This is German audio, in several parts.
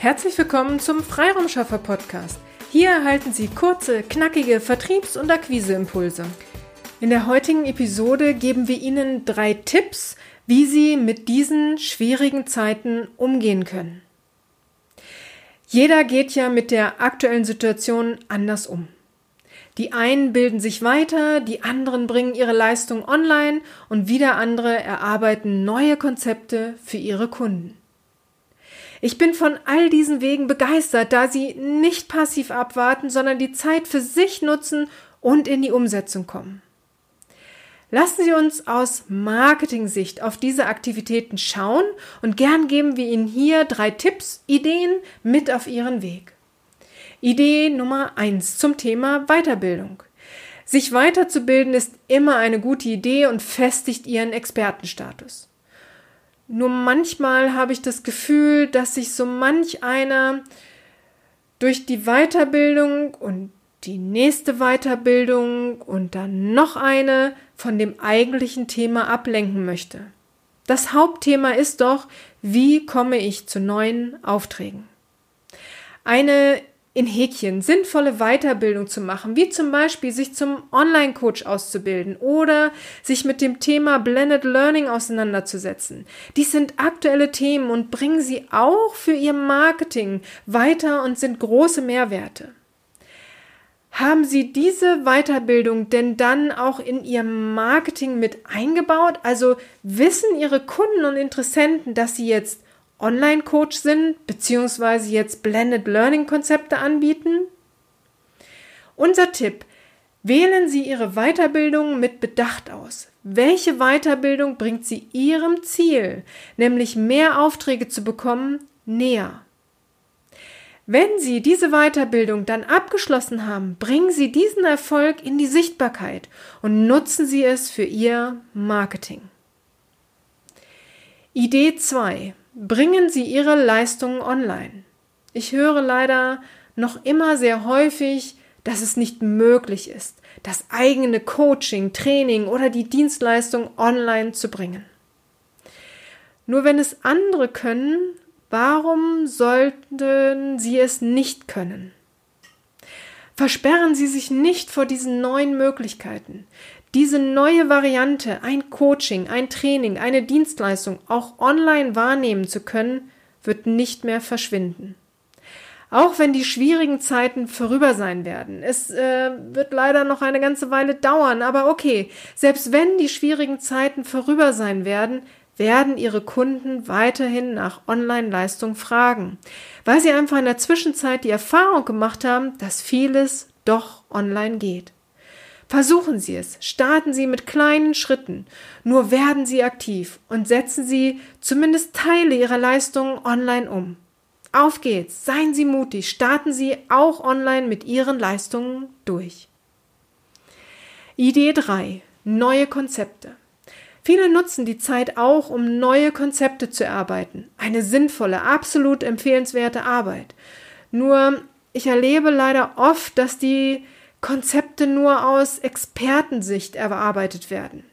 Herzlich willkommen zum Freiraumschaffer Podcast. Hier erhalten Sie kurze, knackige Vertriebs- und Akquiseimpulse. In der heutigen Episode geben wir Ihnen drei Tipps, wie Sie mit diesen schwierigen Zeiten umgehen können. Jeder geht ja mit der aktuellen Situation anders um. Die einen bilden sich weiter, die anderen bringen ihre Leistung online und wieder andere erarbeiten neue Konzepte für ihre Kunden. Ich bin von all diesen Wegen begeistert, da sie nicht passiv abwarten, sondern die Zeit für sich nutzen und in die Umsetzung kommen. Lassen Sie uns aus Marketing-Sicht auf diese Aktivitäten schauen und gern geben wir Ihnen hier drei Tipps, Ideen mit auf Ihren Weg. Idee Nummer eins zum Thema Weiterbildung. Sich weiterzubilden ist immer eine gute Idee und festigt Ihren Expertenstatus. Nur manchmal habe ich das Gefühl, dass sich so manch einer durch die Weiterbildung und die nächste Weiterbildung und dann noch eine von dem eigentlichen Thema ablenken möchte. Das Hauptthema ist doch, wie komme ich zu neuen Aufträgen? Eine in Häkchen sinnvolle Weiterbildung zu machen, wie zum Beispiel sich zum Online-Coach auszubilden oder sich mit dem Thema Blended Learning auseinanderzusetzen. Dies sind aktuelle Themen und bringen sie auch für ihr Marketing weiter und sind große Mehrwerte. Haben Sie diese Weiterbildung denn dann auch in Ihr Marketing mit eingebaut? Also wissen Ihre Kunden und Interessenten, dass Sie jetzt Online-Coach sind, beziehungsweise jetzt Blended Learning-Konzepte anbieten? Unser Tipp, wählen Sie Ihre Weiterbildung mit Bedacht aus. Welche Weiterbildung bringt Sie Ihrem Ziel, nämlich mehr Aufträge zu bekommen, näher? Wenn Sie diese Weiterbildung dann abgeschlossen haben, bringen Sie diesen Erfolg in die Sichtbarkeit und nutzen Sie es für Ihr Marketing. Idee 2. Bringen Sie Ihre Leistungen online. Ich höre leider noch immer sehr häufig, dass es nicht möglich ist, das eigene Coaching, Training oder die Dienstleistung online zu bringen. Nur wenn es andere können, warum sollten Sie es nicht können? Versperren Sie sich nicht vor diesen neuen Möglichkeiten. Diese neue Variante, ein Coaching, ein Training, eine Dienstleistung auch online wahrnehmen zu können, wird nicht mehr verschwinden. Auch wenn die schwierigen Zeiten vorüber sein werden. Es äh, wird leider noch eine ganze Weile dauern, aber okay, selbst wenn die schwierigen Zeiten vorüber sein werden, werden Ihre Kunden weiterhin nach Online-Leistung fragen, weil sie einfach in der Zwischenzeit die Erfahrung gemacht haben, dass vieles doch online geht. Versuchen Sie es, starten Sie mit kleinen Schritten, nur werden Sie aktiv und setzen Sie zumindest Teile Ihrer Leistungen online um. Auf geht's, seien Sie mutig, starten Sie auch online mit Ihren Leistungen durch. Idee 3. Neue Konzepte. Viele nutzen die Zeit auch, um neue Konzepte zu erarbeiten. Eine sinnvolle, absolut empfehlenswerte Arbeit. Nur ich erlebe leider oft, dass die Konzepte nur aus Expertensicht erarbeitet werden.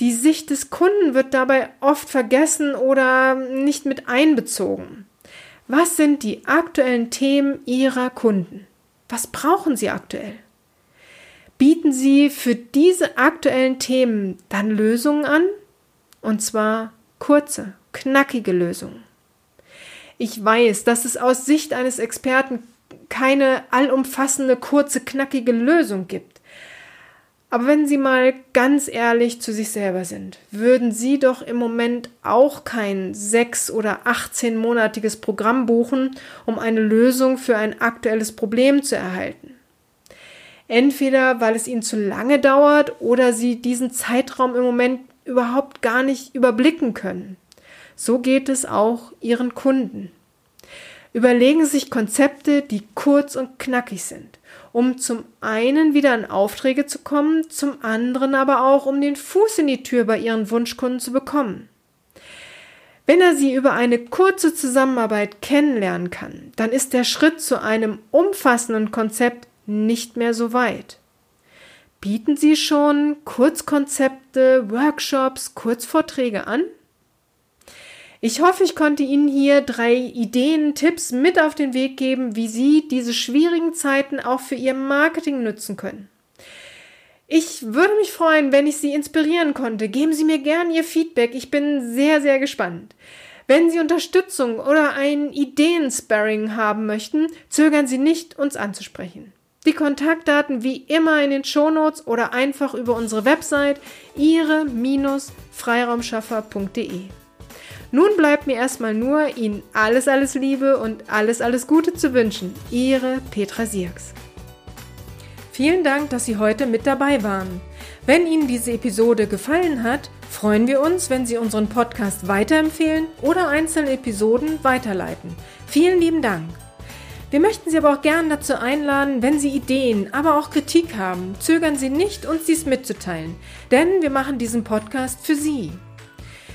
Die Sicht des Kunden wird dabei oft vergessen oder nicht mit einbezogen. Was sind die aktuellen Themen Ihrer Kunden? Was brauchen Sie aktuell? Bieten Sie für diese aktuellen Themen dann Lösungen an? Und zwar kurze, knackige Lösungen. Ich weiß, dass es aus Sicht eines Experten keine allumfassende, kurze, knackige Lösung gibt. Aber wenn Sie mal ganz ehrlich zu sich selber sind, würden Sie doch im Moment auch kein sechs- oder 18-monatiges Programm buchen, um eine Lösung für ein aktuelles Problem zu erhalten. Entweder weil es Ihnen zu lange dauert oder Sie diesen Zeitraum im Moment überhaupt gar nicht überblicken können. So geht es auch Ihren Kunden. Überlegen Sie sich Konzepte, die kurz und knackig sind, um zum einen wieder an Aufträge zu kommen, zum anderen aber auch, um den Fuß in die Tür bei Ihren Wunschkunden zu bekommen. Wenn er sie über eine kurze Zusammenarbeit kennenlernen kann, dann ist der Schritt zu einem umfassenden Konzept nicht mehr so weit. Bieten Sie schon Kurzkonzepte, Workshops, Kurzvorträge an? Ich hoffe, ich konnte Ihnen hier drei Ideen, Tipps mit auf den Weg geben, wie Sie diese schwierigen Zeiten auch für Ihr Marketing nutzen können. Ich würde mich freuen, wenn ich Sie inspirieren konnte. Geben Sie mir gerne Ihr Feedback. Ich bin sehr, sehr gespannt. Wenn Sie Unterstützung oder ein Ideensparring haben möchten, zögern Sie nicht, uns anzusprechen. Die Kontaktdaten wie immer in den Shownotes oder einfach über unsere Website ihre-freiraumschaffer.de. Nun bleibt mir erstmal nur, Ihnen alles, alles Liebe und alles, alles Gute zu wünschen. Ihre Petra Sierks. Vielen Dank, dass Sie heute mit dabei waren. Wenn Ihnen diese Episode gefallen hat, freuen wir uns, wenn Sie unseren Podcast weiterempfehlen oder einzelne Episoden weiterleiten. Vielen lieben Dank. Wir möchten Sie aber auch gern dazu einladen, wenn Sie Ideen, aber auch Kritik haben, zögern Sie nicht, uns dies mitzuteilen, denn wir machen diesen Podcast für Sie.